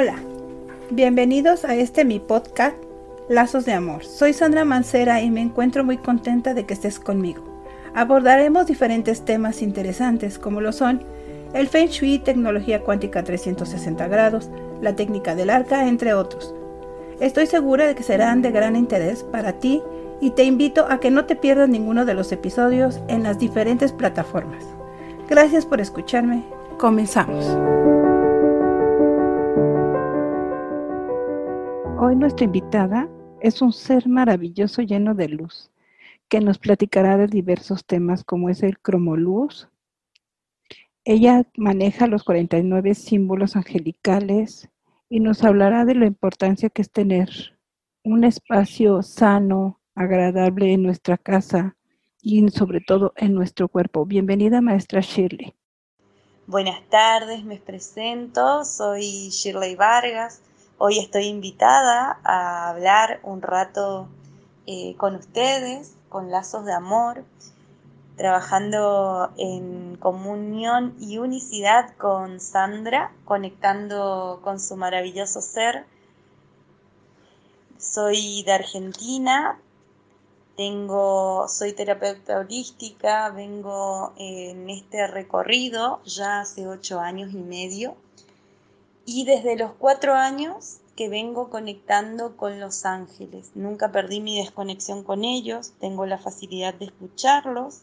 Hola, bienvenidos a este mi podcast Lazos de Amor. Soy Sandra Mancera y me encuentro muy contenta de que estés conmigo. Abordaremos diferentes temas interesantes como lo son el Feng Shui, tecnología cuántica 360 grados, la técnica del arca, entre otros. Estoy segura de que serán de gran interés para ti y te invito a que no te pierdas ninguno de los episodios en las diferentes plataformas. Gracias por escucharme. Comenzamos. Hoy nuestra invitada es un ser maravilloso lleno de luz, que nos platicará de diversos temas como es el cromoluz. Ella maneja los 49 símbolos angelicales y nos hablará de la importancia que es tener un espacio sano, agradable en nuestra casa y sobre todo en nuestro cuerpo. Bienvenida, maestra Shirley. Buenas tardes, me presento, soy Shirley Vargas Hoy estoy invitada a hablar un rato eh, con ustedes, con lazos de amor, trabajando en comunión y unicidad con Sandra, conectando con su maravilloso ser. Soy de Argentina, tengo, soy terapeuta holística, vengo en este recorrido ya hace ocho años y medio y desde los cuatro años que vengo conectando con los ángeles. Nunca perdí mi desconexión con ellos, tengo la facilidad de escucharlos,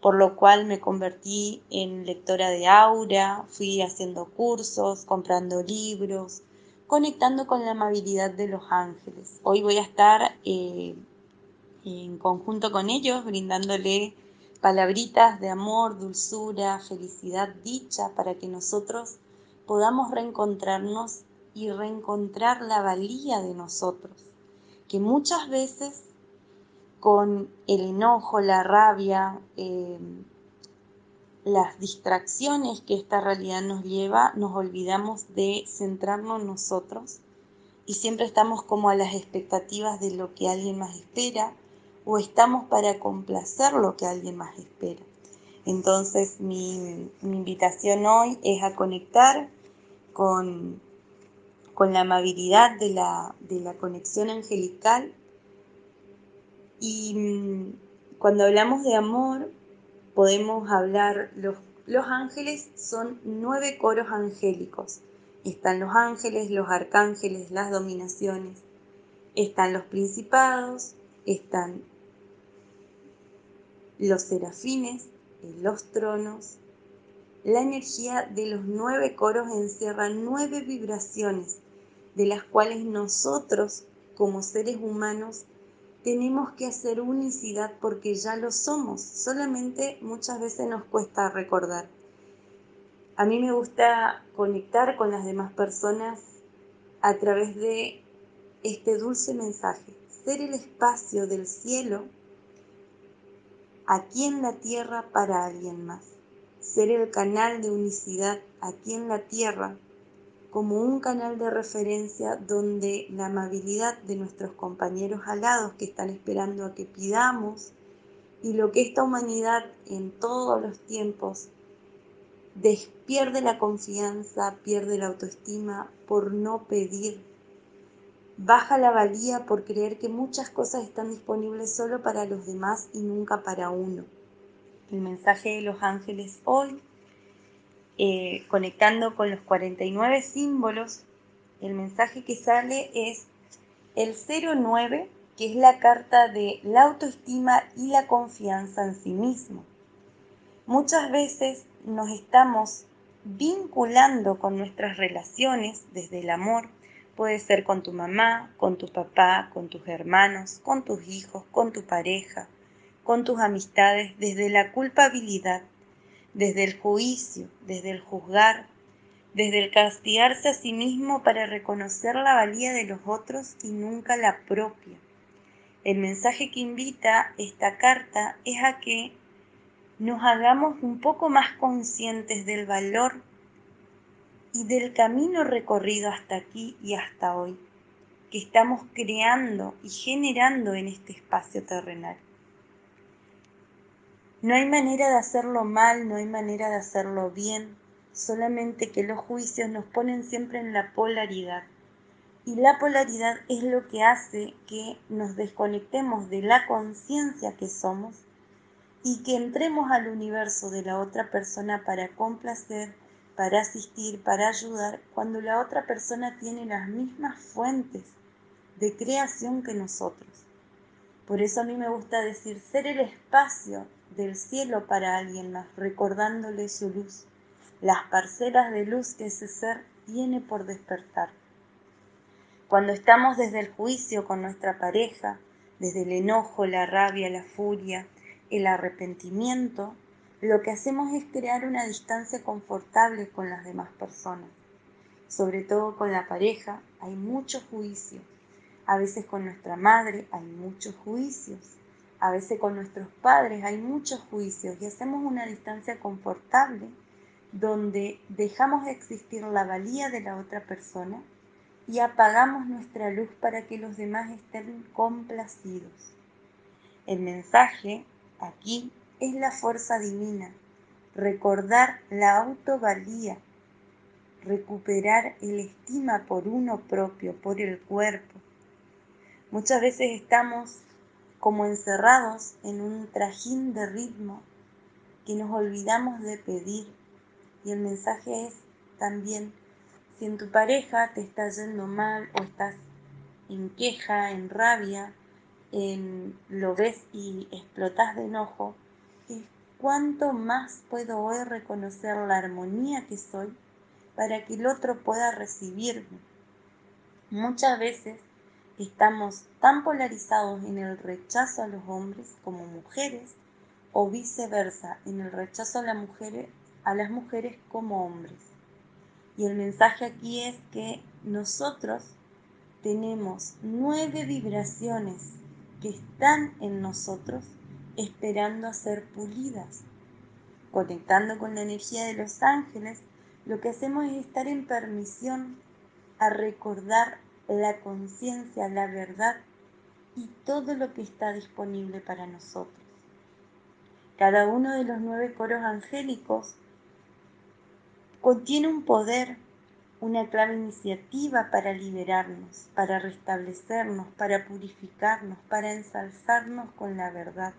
por lo cual me convertí en lectora de aura, fui haciendo cursos, comprando libros, conectando con la amabilidad de los ángeles. Hoy voy a estar eh, en conjunto con ellos, brindándole palabritas de amor, dulzura, felicidad, dicha, para que nosotros podamos reencontrarnos y reencontrar la valía de nosotros, que muchas veces con el enojo, la rabia, eh, las distracciones que esta realidad nos lleva, nos olvidamos de centrarnos nosotros y siempre estamos como a las expectativas de lo que alguien más espera o estamos para complacer lo que alguien más espera. Entonces mi invitación hoy es a conectar con, con la amabilidad de la, de la conexión angelical. Y mm, cuando hablamos de amor, podemos hablar, los, los ángeles son nueve coros angélicos. Están los ángeles, los arcángeles, las dominaciones, están los principados, están los serafines, los tronos, la energía de los nueve coros encierra nueve vibraciones, de las cuales nosotros, como seres humanos, tenemos que hacer unicidad porque ya lo somos, solamente muchas veces nos cuesta recordar. A mí me gusta conectar con las demás personas a través de este dulce mensaje, ser el espacio del cielo aquí en la tierra para alguien más ser el canal de unicidad aquí en la Tierra como un canal de referencia donde la amabilidad de nuestros compañeros alados que están esperando a que pidamos y lo que esta humanidad en todos los tiempos pierde la confianza, pierde la autoestima por no pedir, baja la valía por creer que muchas cosas están disponibles solo para los demás y nunca para uno el mensaje de los ángeles hoy, eh, conectando con los 49 símbolos, el mensaje que sale es el 09, que es la carta de la autoestima y la confianza en sí mismo. Muchas veces nos estamos vinculando con nuestras relaciones desde el amor. Puede ser con tu mamá, con tu papá, con tus hermanos, con tus hijos, con tu pareja, con tus amistades desde la culpabilidad, desde el juicio, desde el juzgar, desde el castigarse a sí mismo para reconocer la valía de los otros y nunca la propia. El mensaje que invita esta carta es a que nos hagamos un poco más conscientes del valor y del camino recorrido hasta aquí y hasta hoy, que estamos creando y generando en este espacio terrenal. No hay manera de hacerlo mal, no hay manera de hacerlo bien, solamente que los juicios nos ponen siempre en la polaridad. Y la polaridad es lo que hace que nos desconectemos de la conciencia que somos y que entremos al universo de la otra persona para complacer, para asistir, para ayudar, cuando la otra persona tiene las mismas fuentes de creación que nosotros. Por eso a mí me gusta decir ser el espacio del cielo para alguien más, recordándole su luz, las parcelas de luz que ese ser tiene por despertar. Cuando estamos desde el juicio con nuestra pareja, desde el enojo, la rabia, la furia, el arrepentimiento, lo que hacemos es crear una distancia confortable con las demás personas. Sobre todo con la pareja hay mucho juicio. A veces con nuestra madre hay muchos juicios. A veces con nuestros padres hay muchos juicios y hacemos una distancia confortable donde dejamos de existir la valía de la otra persona y apagamos nuestra luz para que los demás estén complacidos. El mensaje aquí es la fuerza divina, recordar la autovalía, recuperar el estima por uno propio, por el cuerpo. Muchas veces estamos como encerrados en un trajín de ritmo que nos olvidamos de pedir. Y el mensaje es también si en tu pareja te está yendo mal o estás en queja, en rabia, en, lo ves y explotas de enojo, cuánto más puedo hoy reconocer la armonía que soy para que el otro pueda recibirme. Muchas veces estamos tan polarizados en el rechazo a los hombres como mujeres o viceversa, en el rechazo a, la mujer, a las mujeres como hombres. Y el mensaje aquí es que nosotros tenemos nueve vibraciones que están en nosotros esperando a ser pulidas. Conectando con la energía de los ángeles, lo que hacemos es estar en permisión a recordar la conciencia, la verdad y todo lo que está disponible para nosotros. Cada uno de los nueve coros angélicos contiene un poder, una clave iniciativa para liberarnos, para restablecernos, para purificarnos, para ensalzarnos con la verdad.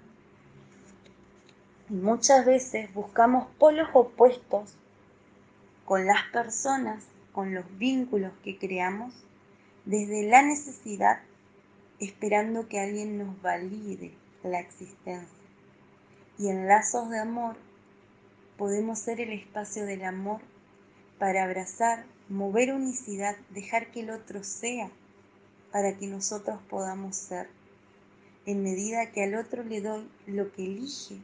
Y muchas veces buscamos polos opuestos con las personas, con los vínculos que creamos, desde la necesidad, esperando que alguien nos valide la existencia. Y en lazos de amor podemos ser el espacio del amor para abrazar, mover unicidad, dejar que el otro sea, para que nosotros podamos ser. En medida que al otro le doy lo que elige,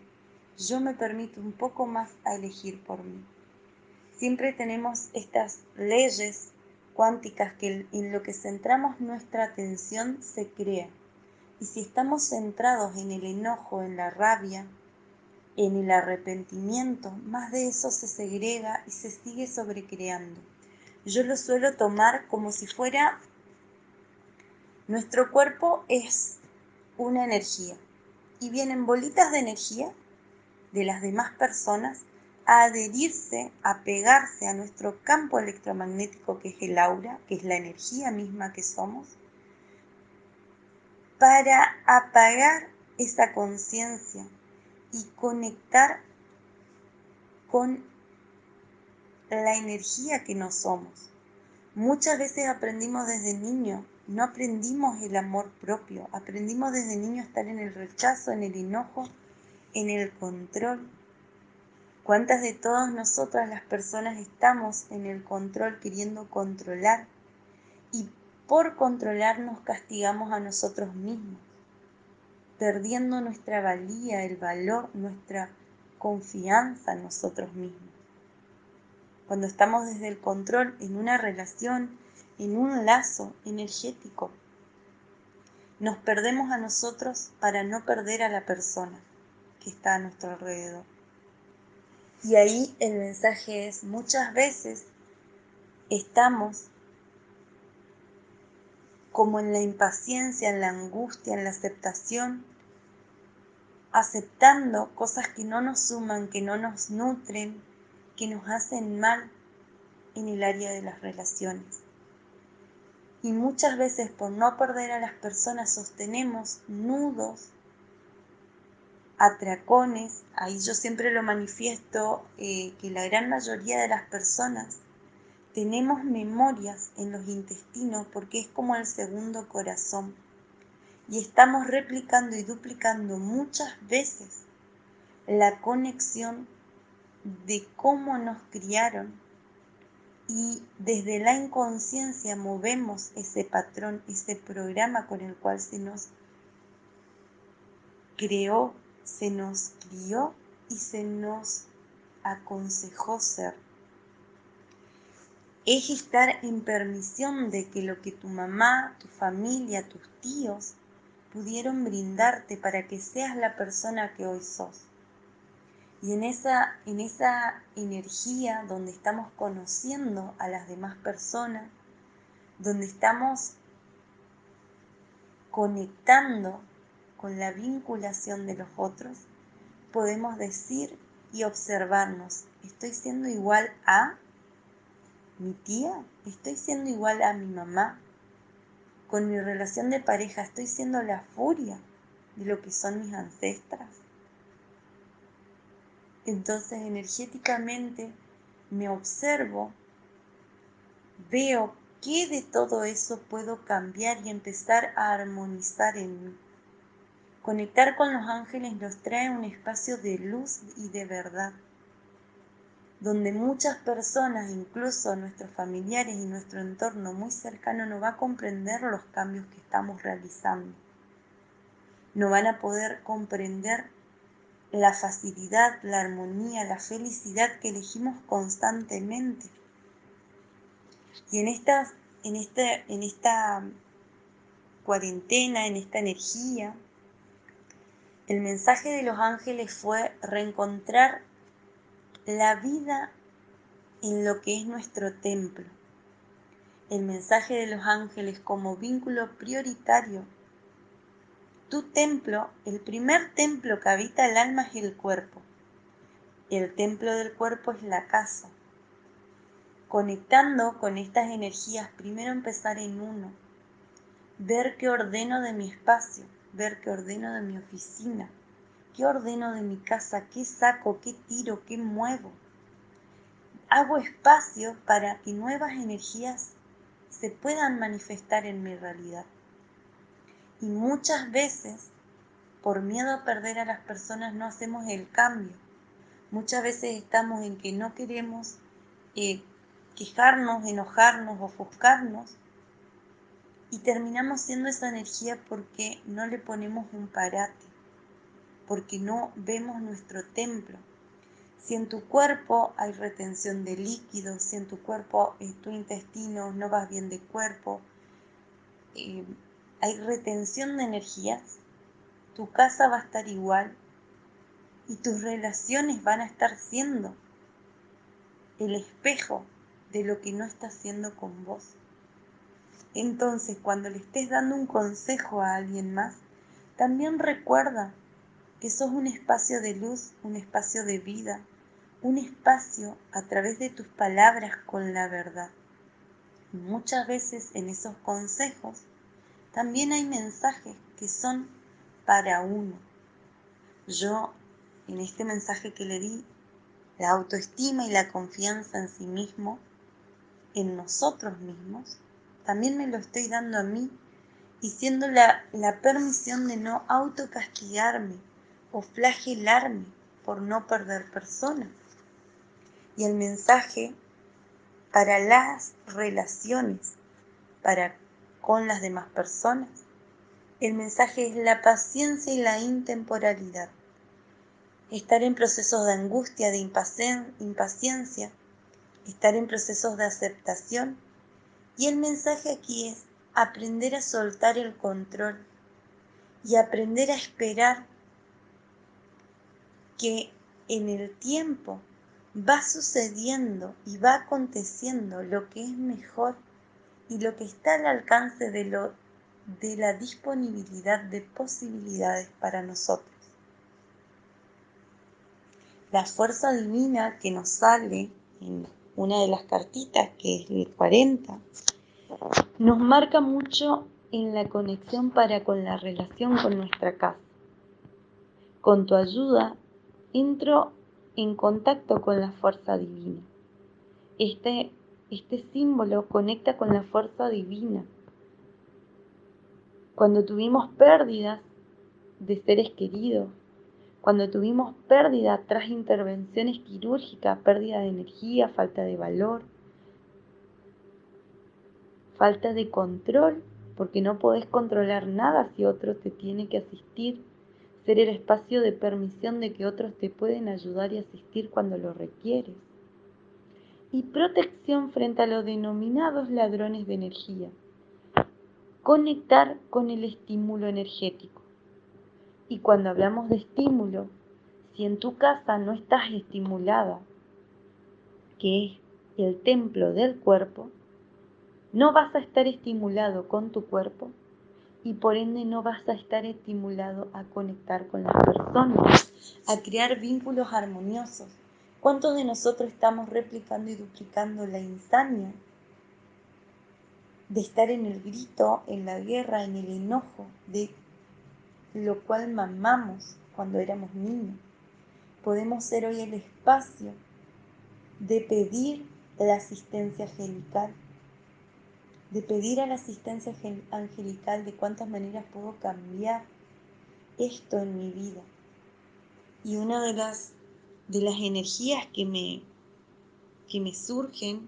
yo me permito un poco más a elegir por mí. Siempre tenemos estas leyes cuánticas que en lo que centramos nuestra atención se crea. Y si estamos centrados en el enojo, en la rabia, en el arrepentimiento, más de eso se segrega y se sigue sobrecreando. Yo lo suelo tomar como si fuera nuestro cuerpo es una energía y vienen bolitas de energía de las demás personas a adherirse, a pegarse a nuestro campo electromagnético que es el aura, que es la energía misma que somos, para apagar esa conciencia y conectar con la energía que no somos. Muchas veces aprendimos desde niño, no aprendimos el amor propio, aprendimos desde niño a estar en el rechazo, en el enojo, en el control. ¿Cuántas de todas nosotras las personas estamos en el control queriendo controlar y por controlar nos castigamos a nosotros mismos? perdiendo nuestra valía, el valor, nuestra confianza en nosotros mismos. Cuando estamos desde el control en una relación, en un lazo energético, nos perdemos a nosotros para no perder a la persona que está a nuestro alrededor. Y ahí el mensaje es, muchas veces estamos como en la impaciencia, en la angustia, en la aceptación, aceptando cosas que no nos suman, que no nos nutren, que nos hacen mal en el área de las relaciones. Y muchas veces por no perder a las personas sostenemos nudos, atracones, ahí yo siempre lo manifiesto, eh, que la gran mayoría de las personas tenemos memorias en los intestinos porque es como el segundo corazón. Y estamos replicando y duplicando muchas veces la conexión de cómo nos criaron y desde la inconsciencia movemos ese patrón, ese programa con el cual se nos creó, se nos crió y se nos aconsejó ser. Es estar en permisión de que lo que tu mamá, tu familia, tus tíos pudieron brindarte para que seas la persona que hoy sos. Y en esa, en esa energía donde estamos conociendo a las demás personas, donde estamos conectando con la vinculación de los otros, podemos decir y observarnos, ¿estoy siendo igual a mi tía? ¿Estoy siendo igual a mi mamá? Con mi relación de pareja, ¿estoy siendo la furia de lo que son mis ancestras? Entonces energéticamente me observo, veo qué de todo eso puedo cambiar y empezar a armonizar en mí. Conectar con los ángeles nos trae un espacio de luz y de verdad, donde muchas personas, incluso nuestros familiares y nuestro entorno muy cercano, no va a comprender los cambios que estamos realizando. No van a poder comprender la facilidad, la armonía, la felicidad que elegimos constantemente. Y en esta, en este, en esta cuarentena, en esta energía, el mensaje de los ángeles fue reencontrar la vida en lo que es nuestro templo. El mensaje de los ángeles como vínculo prioritario tu templo, el primer templo que habita el alma es el cuerpo. El templo del cuerpo es la casa. Conectando con estas energías, primero empezar en uno. Ver qué ordeno de mi espacio, ver qué ordeno de mi oficina, qué ordeno de mi casa, qué saco, qué tiro, qué muevo. Hago espacio para que nuevas energías se puedan manifestar en mi realidad. Y muchas veces, por miedo a perder a las personas, no hacemos el cambio. Muchas veces estamos en que no queremos eh, quejarnos, enojarnos, ofuscarnos y terminamos siendo esa energía porque no le ponemos un parate, porque no vemos nuestro templo. Si en tu cuerpo hay retención de líquidos, si en tu cuerpo, en tu intestino no vas bien de cuerpo, eh, hay retención de energías, tu casa va a estar igual y tus relaciones van a estar siendo el espejo de lo que no está haciendo con vos. Entonces, cuando le estés dando un consejo a alguien más, también recuerda que sos un espacio de luz, un espacio de vida, un espacio a través de tus palabras con la verdad. muchas veces en esos consejos también hay mensajes que son para uno. Yo, en este mensaje que le di, la autoestima y la confianza en sí mismo, en nosotros mismos, también me lo estoy dando a mí y siendo la, la permisión de no autocastigarme o flagelarme por no perder personas. Y el mensaje para las relaciones, para con las demás personas. El mensaje es la paciencia y la intemporalidad. Estar en procesos de angustia, de impaciencia, estar en procesos de aceptación. Y el mensaje aquí es aprender a soltar el control y aprender a esperar que en el tiempo va sucediendo y va aconteciendo lo que es mejor y lo que está al alcance de, lo, de la disponibilidad de posibilidades para nosotros. La fuerza divina que nos sale en una de las cartitas, que es el 40, nos marca mucho en la conexión para con la relación con nuestra casa. Con tu ayuda entro en contacto con la fuerza divina. Este, este símbolo conecta con la fuerza divina. Cuando tuvimos pérdidas de seres queridos, cuando tuvimos pérdida tras intervenciones quirúrgicas, pérdida de energía, falta de valor, falta de control, porque no podés controlar nada si otro te tiene que asistir, ser el espacio de permisión de que otros te pueden ayudar y asistir cuando lo requieres. Y protección frente a los denominados ladrones de energía. Conectar con el estímulo energético. Y cuando hablamos de estímulo, si en tu casa no estás estimulada, que es el templo del cuerpo, no vas a estar estimulado con tu cuerpo y por ende no vas a estar estimulado a conectar con las personas, a crear vínculos armoniosos. ¿Cuántos de nosotros estamos replicando y duplicando la insania de estar en el grito, en la guerra, en el enojo, de lo cual mamamos cuando éramos niños? Podemos ser hoy el espacio de pedir la asistencia angelical de pedir a la asistencia angelical de cuántas maneras puedo cambiar esto en mi vida. Y una de las, de las energías que me, que me surgen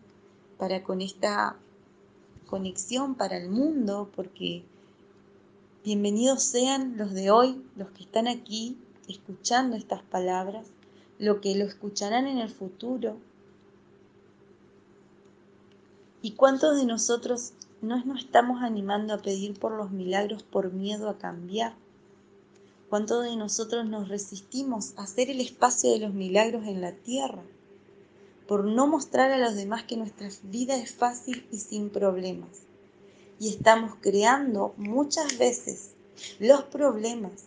para con esta conexión para el mundo, porque bienvenidos sean los de hoy, los que están aquí escuchando estas palabras, lo que lo escucharán en el futuro, ¿Y cuántos de nosotros no nos estamos animando a pedir por los milagros por miedo a cambiar? ¿Cuántos de nosotros nos resistimos a hacer el espacio de los milagros en la tierra? Por no mostrar a los demás que nuestra vida es fácil y sin problemas. Y estamos creando muchas veces los problemas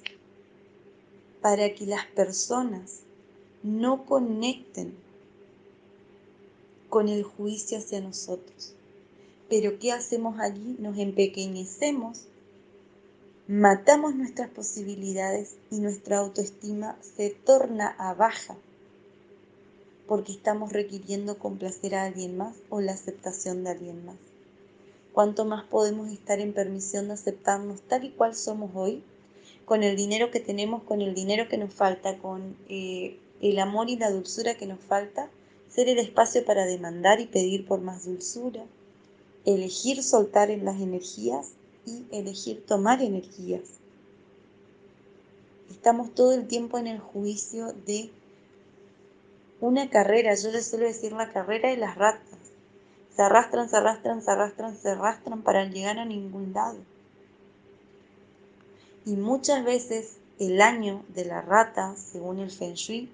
para que las personas no conecten con el juicio hacia nosotros. Pero ¿qué hacemos allí? Nos empequeñecemos, matamos nuestras posibilidades y nuestra autoestima se torna a baja porque estamos requiriendo complacer a alguien más o la aceptación de alguien más. ¿Cuánto más podemos estar en permisión de aceptarnos tal y cual somos hoy? Con el dinero que tenemos, con el dinero que nos falta, con eh, el amor y la dulzura que nos falta, ser el espacio para demandar y pedir por más dulzura, elegir soltar en las energías y elegir tomar energías. Estamos todo el tiempo en el juicio de una carrera, yo les suelo decir la carrera de las ratas. Se arrastran, se arrastran, se arrastran, se arrastran para llegar a ningún lado. Y muchas veces el año de la rata, según el Feng Shui,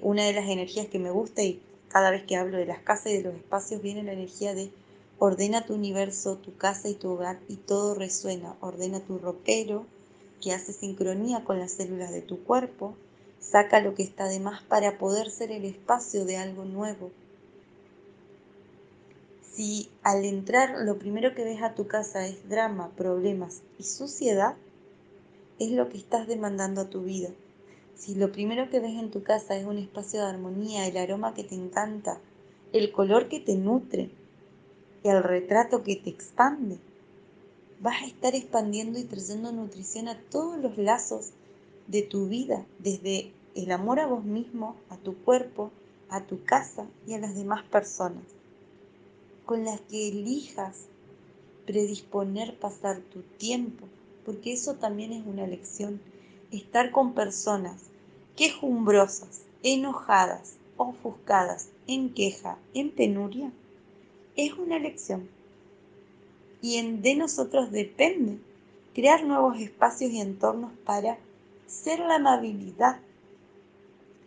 una de las energías que me gusta y cada vez que hablo de las casas y de los espacios viene la energía de ordena tu universo, tu casa y tu hogar y todo resuena. Ordena tu ropero que hace sincronía con las células de tu cuerpo. Saca lo que está de más para poder ser el espacio de algo nuevo. Si al entrar lo primero que ves a tu casa es drama, problemas y suciedad, es lo que estás demandando a tu vida. Si lo primero que ves en tu casa es un espacio de armonía, el aroma que te encanta, el color que te nutre, el retrato que te expande, vas a estar expandiendo y trayendo nutrición a todos los lazos de tu vida, desde el amor a vos mismo, a tu cuerpo, a tu casa y a las demás personas, con las que elijas predisponer pasar tu tiempo, porque eso también es una lección estar con personas quejumbrosas, enojadas, ofuscadas, en queja, en penuria, es una elección. Y en, de nosotros depende crear nuevos espacios y entornos para ser la amabilidad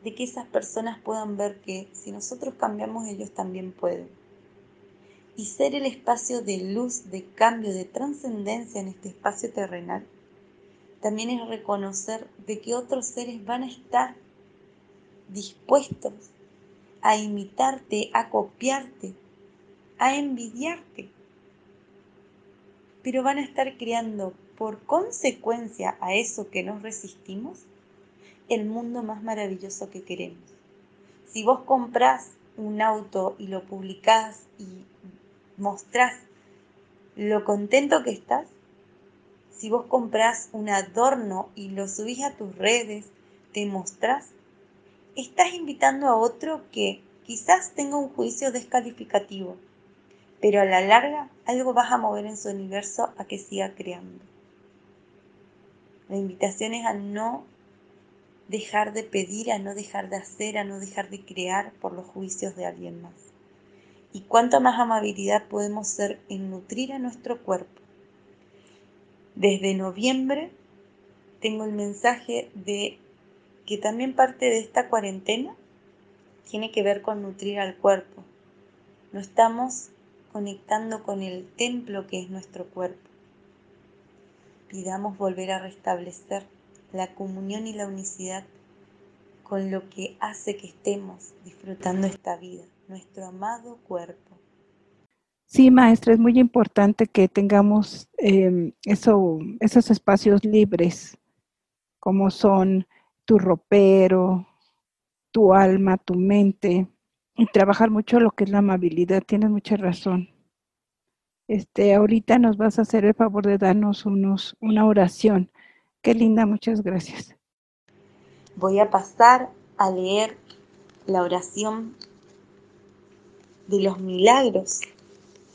de que esas personas puedan ver que si nosotros cambiamos ellos también pueden. Y ser el espacio de luz, de cambio, de trascendencia en este espacio terrenal también es reconocer de que otros seres van a estar dispuestos a imitarte, a copiarte, a envidiarte. Pero van a estar creando por consecuencia a eso que nos resistimos el mundo más maravilloso que queremos. Si vos comprás un auto y lo publicás y mostrás lo contento que estás, si vos comprás un adorno y lo subís a tus redes, te mostrás, estás invitando a otro que quizás tenga un juicio descalificativo, pero a la larga algo vas a mover en su universo a que siga creando. La invitación es a no dejar de pedir, a no dejar de hacer, a no dejar de crear por los juicios de alguien más. Y cuánta más amabilidad podemos ser en nutrir a nuestro cuerpo. Desde noviembre tengo el mensaje de que también parte de esta cuarentena tiene que ver con nutrir al cuerpo. No estamos conectando con el templo que es nuestro cuerpo. Pidamos volver a restablecer la comunión y la unicidad con lo que hace que estemos disfrutando esta vida, nuestro amado cuerpo. Sí, maestra, es muy importante que tengamos em, eso, esos espacios libres, como son tu ropero, tu alma, tu mente, y trabajar mucho lo que es la amabilidad. Tienes mucha razón. Este, ahorita nos vas a hacer el favor de darnos unos, una oración Qué linda, muchas gracias. Voy a pasar a leer la oración de los milagros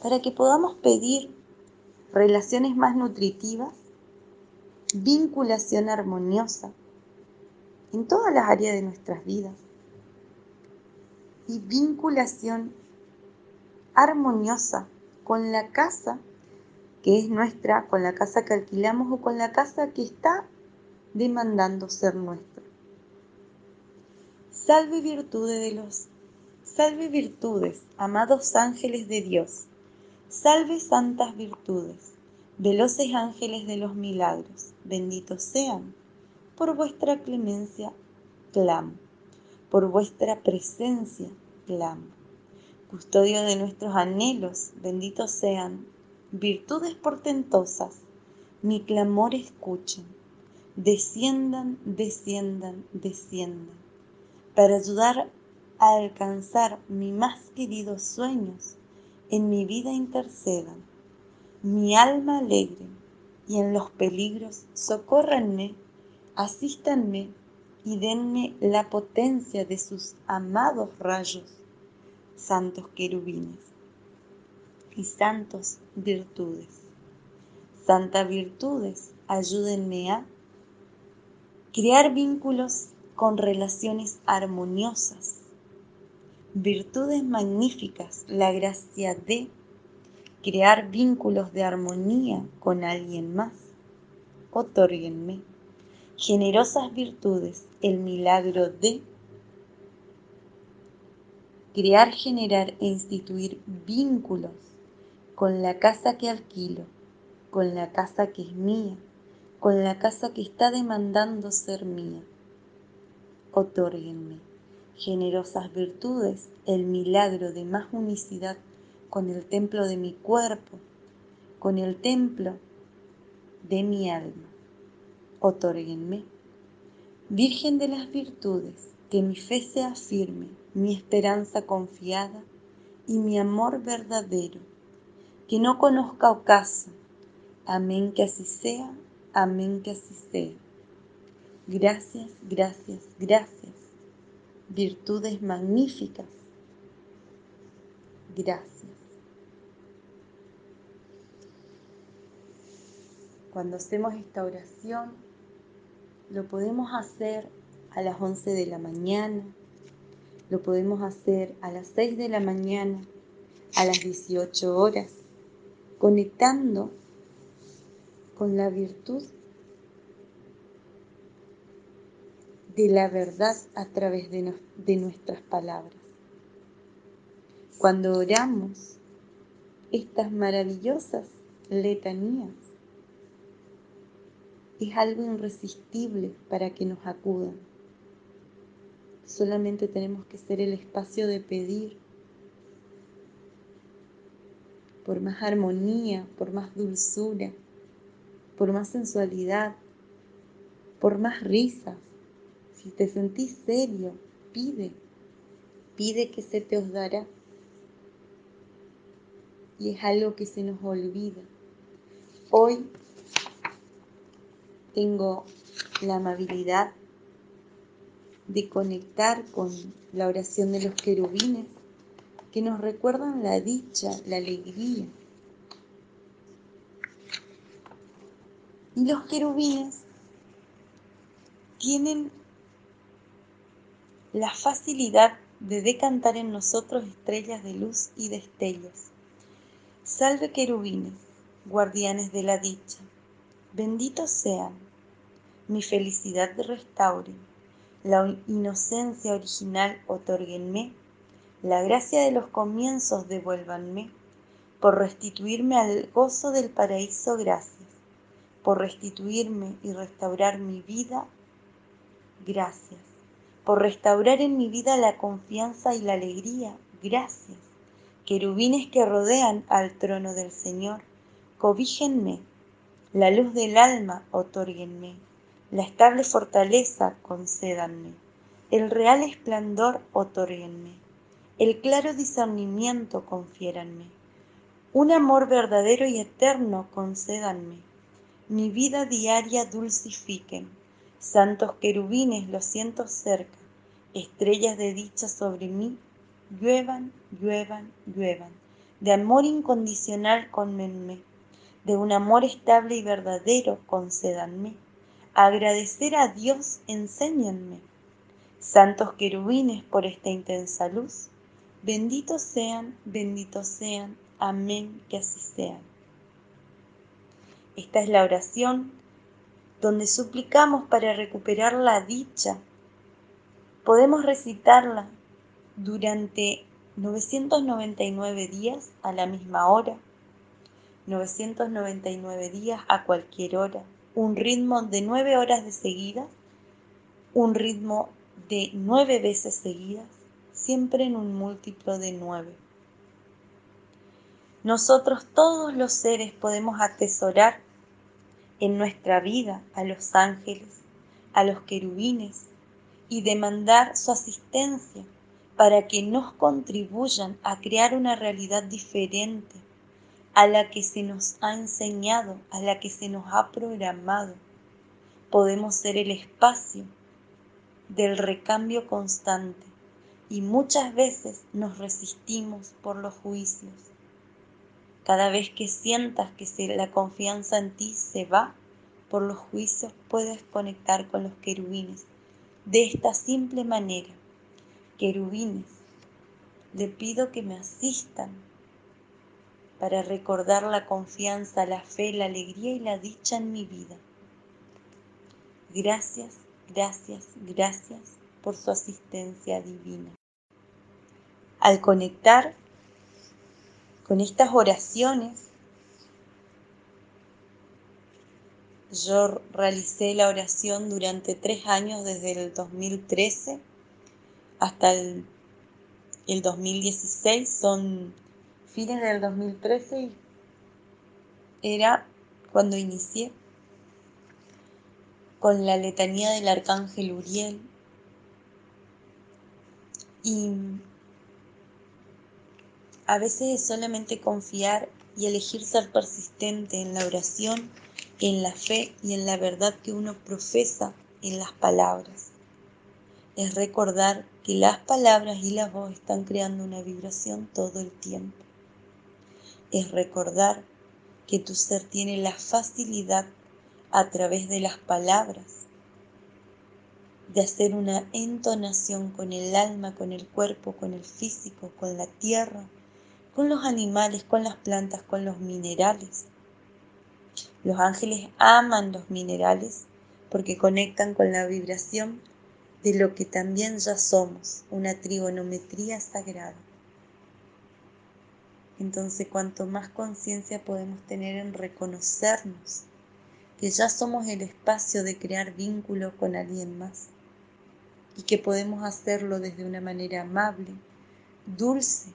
para que podamos pedir relaciones más nutritivas, vinculación armoniosa en todas las áreas de nuestras vidas y vinculación armoniosa con la casa que es nuestra, con la casa que alquilamos o con la casa que está demandando ser nuestra. Salve virtudes de los, salve virtudes, amados ángeles de Dios, salve santas virtudes, veloces ángeles de los milagros, benditos sean, por vuestra clemencia clamo, por vuestra presencia clamo. Custodio de nuestros anhelos, benditos sean. Virtudes portentosas, mi clamor escuchen, desciendan, desciendan, desciendan, para ayudar a alcanzar mis más queridos sueños, en mi vida intercedan, mi alma alegre, y en los peligros socórranme, asístanme y denme la potencia de sus amados rayos, santos querubines y santos virtudes. Santas virtudes, ayúdenme a crear vínculos con relaciones armoniosas. Virtudes magníficas, la gracia de crear vínculos de armonía con alguien más. Otórguenme generosas virtudes, el milagro de crear, generar e instituir vínculos con la casa que alquilo, con la casa que es mía, con la casa que está demandando ser mía. Otórguenme generosas virtudes, el milagro de más unicidad con el templo de mi cuerpo, con el templo de mi alma. Otórguenme. Virgen de las virtudes, que mi fe sea firme, mi esperanza confiada y mi amor verdadero que no conozca ocaso. Amén que así sea, amén que así sea. Gracias, gracias, gracias. Virtudes magníficas. Gracias. Cuando hacemos esta oración, lo podemos hacer a las 11 de la mañana, lo podemos hacer a las 6 de la mañana, a las 18 horas, conectando con la virtud de la verdad a través de, de, nuestras palabras. Cuando oramos estas maravillosas letanías, es algo irresistible para que nos acudan. Solamente tenemos que ser el espacio de pedir por más armonía, por más dulzura, por más sensualidad, por más risas. Si te sentís serio, pide, pide que se te os dará. Y es algo que se nos olvida. Hoy tengo la amabilidad de conectar con la oración de los querubines que nos recuerdan la dicha, la alegría. Y los querubines tienen la facilidad de decantar en nosotros estrellas de luz y destellos. Salve querubines, guardianes de la dicha, benditos sean, mi felicidad restauren la inocencia original otorguenme, la gracia de los comienzos devuélvanme, por restituirme al gozo del paraíso gracias, por restituirme y restaurar mi vida gracias, por restaurar en mi vida la confianza y la alegría. Gracias, querubines que rodean al trono del Señor, cobíjenme, la luz del alma otórguenme la estable fortaleza concédanme, el real esplendor otórguenme, el claro discernimiento confiéranme, un amor verdadero y eterno concédanme, mi vida diaria dulcifiquen, santos querubines lo siento cerca, estrellas de dicha sobre mí, lluevan, lluevan, lluevan, de amor incondicional conmenme, de un amor estable y verdadero concédanme, Agradecer a Dios enséñenme. Santos querubines por esta intensa luz, benditos sean, benditos sean, amén, que así sean. Esta es la oración donde suplicamos para recuperar la dicha. Podemos recitarla durante 999 días a la misma hora, 999 días a cualquier hora, un ritmo de nueve horas de seguida, un ritmo de nueve veces seguidas, siempre en un múltiplo de nueve. Nosotros todos los seres podemos atesorar en nuestra vida a los ángeles, a los querubines y demandar su asistencia para que nos contribuyan a crear una realidad diferente a la que se nos ha enseñado, a la que se nos ha programado. Podemos ser el espacio del recambio constante y muchas veces nos resistimos por los juicios. Cada vez que sientas que la confianza en ti se va por los juicios, puedes conectar con los querubines. De esta simple manera, querubines, le pido que me asistan para recordar la confianza, la fe, la alegría y la dicha en mi vida. Gracias, gracias, gracias por su asistencia divina. Al conectar con estas oraciones, yo realicé la oración durante tres años, desde el 2013 hasta el, el 2016. Son fines del 2013 era cuando inicié con la letanía del arcángel Uriel y a veces es solamente confiar y elegir ser persistente en la oración, en la fe y en la verdad que uno profesa en las palabras. Es recordar que las palabras y la voz están creando una vibración todo el tiempo es recordar que tu ser tiene la facilidad a través de las palabras de hacer una entonación con el alma, con el cuerpo, con el físico, con la tierra, con los animales, con las plantas, con los minerales. Los ángeles aman los minerales porque conectan con la vibración de lo que también ya somos, una trigonometría sagrada. Entonces, cuanto más conciencia podemos tener en reconocernos, que ya somos el espacio de crear vínculo con alguien más, y que podemos hacerlo desde una manera amable, dulce,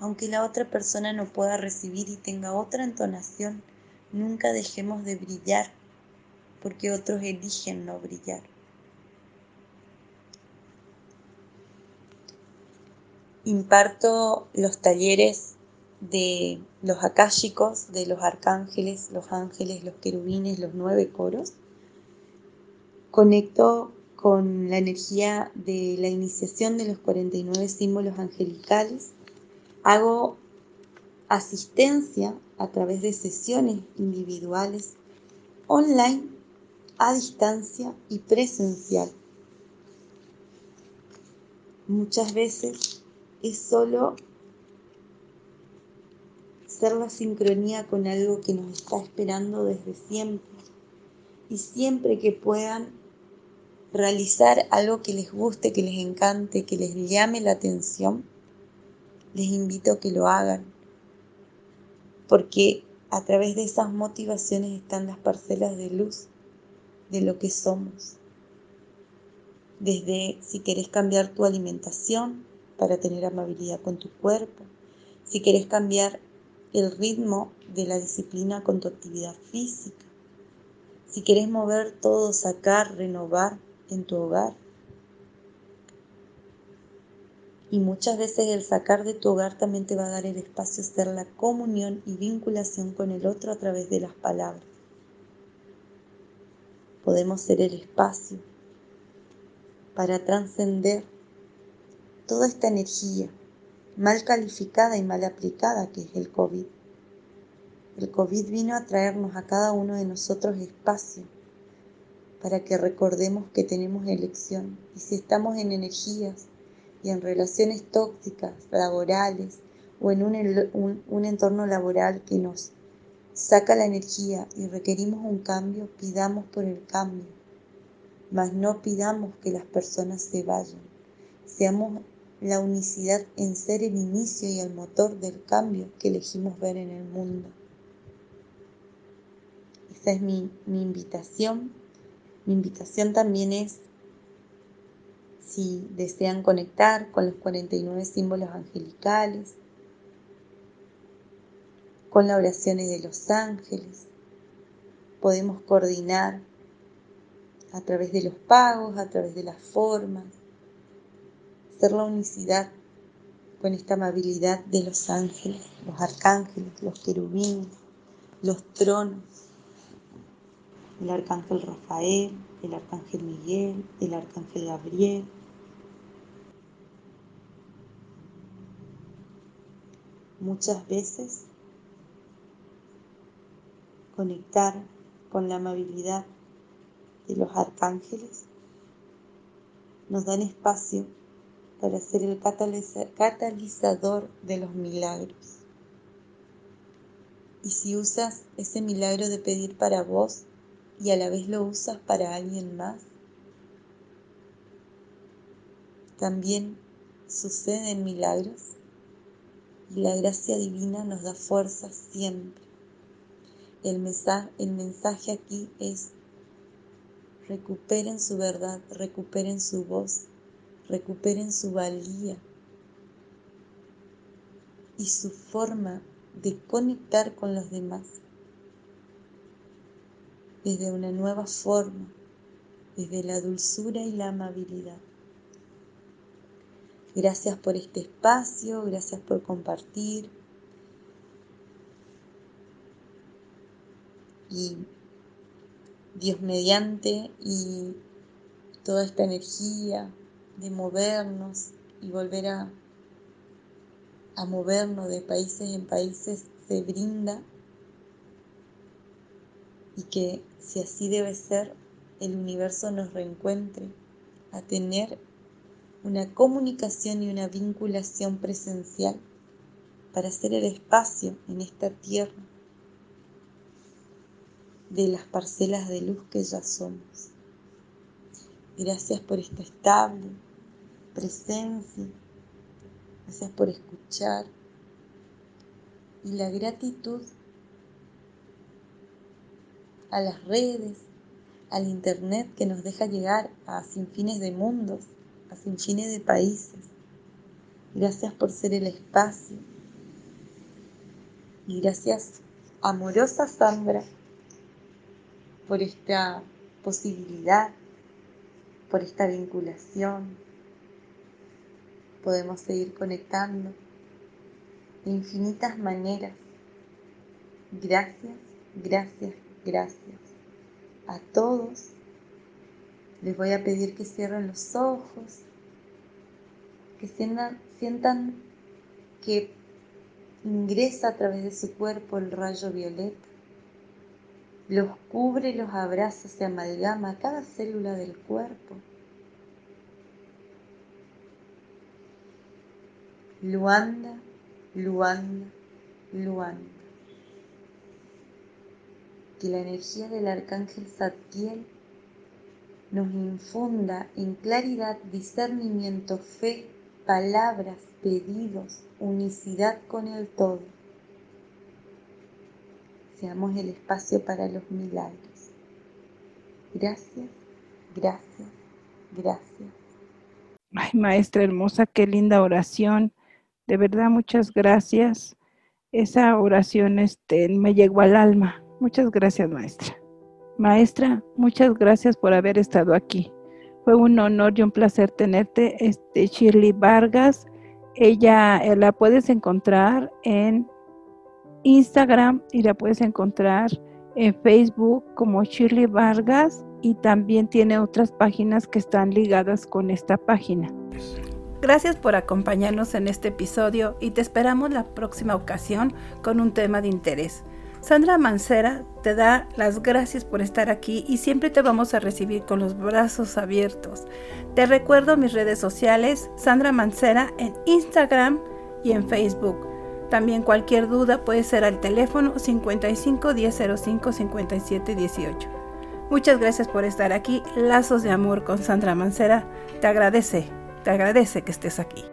aunque la otra persona no pueda recibir y tenga otra entonación, nunca dejemos de brillar porque otros eligen no brillar. Imparto los talleres de los akáshicos, de los arcángeles, los ángeles, los querubines, los nueve coros. Conecto con la energía de la iniciación de los 49 símbolos angelicales. Hago asistencia a través de sesiones individuales, online, a distancia y presencial. Muchas veces es solo ser la sincronía con algo que nos está esperando desde siempre. Y siempre que puedan realizar algo que les guste, que les encante, que les llame la atención, les invito a que lo hagan. Porque a través de esas motivaciones están las parcelas de luz de lo que somos. Desde si querés cambiar tu alimentación para tener amabilidad con tu cuerpo, si querés cambiar el ritmo de la disciplina con tu actividad física, si querés mover todo, sacar, renovar, en tu hogar. Y muchas veces el sacar de tu hogar también te va a dar el espacio a hacer la comunión y vinculación con el otro a través de las palabras. Podemos ser el espacio para trascender toda esta energía mal calificada y mal aplicada que es el COVID. El COVID vino a traernos a cada uno de nosotros espacio para que recordemos que tenemos elección. Y si estamos en energías y en relaciones tóxicas, laborales, o en un, un, entorno laboral que nos saca la energía y requerimos un cambio, pidamos por el cambio, mas no pidamos que las personas se vayan. Seamos la unicidad en ser el inicio y el motor del cambio que elegimos ver en el mundo. Esa es mi, mi invitación mi invitación también es, si desean conectar con los 49 símbolos angelicales, con las oraciones de los ángeles, podemos coordinar a través de los pagos, a través de las formas, hacer la unicidad con esta amabilidad de los ángeles, los arcángeles, los querubines, los tronos, el arcángel Rafael, el arcángel Miguel, el arcángel Gabriel. Muchas veces conectar con la amabilidad de los arcángeles nos dan espacio para ser el catalizador de los milagros. Y si usas ese milagro de pedir para vos, y a la vez lo usas para alguien más, también suceden milagros y la gracia divina nos da fuerza siempre. El mensaje, el mensaje aquí es recuperen su verdad, recuperen su voz, recuperen su valía y su forma de conectar con los demás desde una nueva forma, desde la dulzura y la amabilidad. Gracias por este espacio, gracias por compartir. Y Dios mediante y toda esta energía de movernos y volver a, a movernos de países en países se brinda y que si así debe ser, el universo nos reencuentre a tener una comunicación y una vinculación presencial para hacer el espacio en esta tierra de las parcelas de luz que ya somos. Gracias por esta estable presencia, gracias por escuchar y la gratitud a las redes, al Internet que nos deja llegar a sinfines de mundos, a sinfines de países. Gracias por ser el espacio. Y gracias, amorosa Sandra, por esta posibilidad, por esta vinculación. Podemos seguir conectando de infinitas maneras. Gracias, gracias, gracias. A todos les voy a pedir que cierren los ojos, que sientan, que ingresa a través de su cuerpo el rayo violeta, los cubre, los abraza, se amalgama a cada célula del cuerpo. Luanda, Luanda, Luanda. Que la energía del arcángel Zadkiel nos infunda en claridad, discernimiento, fe, palabras, pedidos, unicidad con el todo. Seamos el espacio para los milagros. Gracias, gracias, gracias. Ay, maestra hermosa, qué linda oración. De verdad, muchas gracias. Esa oración este, me llegó al alma. Muchas gracias, maestra. Maestra, muchas gracias por haber estado aquí. Fue un honor y un placer tenerte. Este, Shirley Vargas, ella eh, la puedes encontrar en Instagram y la puedes encontrar en Facebook como Shirley Vargas y también tiene otras páginas que están ligadas con esta página. Gracias por acompañarnos en este episodio y te esperamos la próxima ocasión con un tema de interés. Sandra Mancera te da las gracias por estar aquí y siempre te vamos a recibir con los brazos abiertos. Te recuerdo mis redes sociales, Sandra Mancera en Instagram y en Facebook. También cualquier duda puede ser al teléfono 55 1005 57 18. Muchas gracias por estar aquí. Lazos de amor con Sandra Mancera. Te agradece te agradece que estés aquí.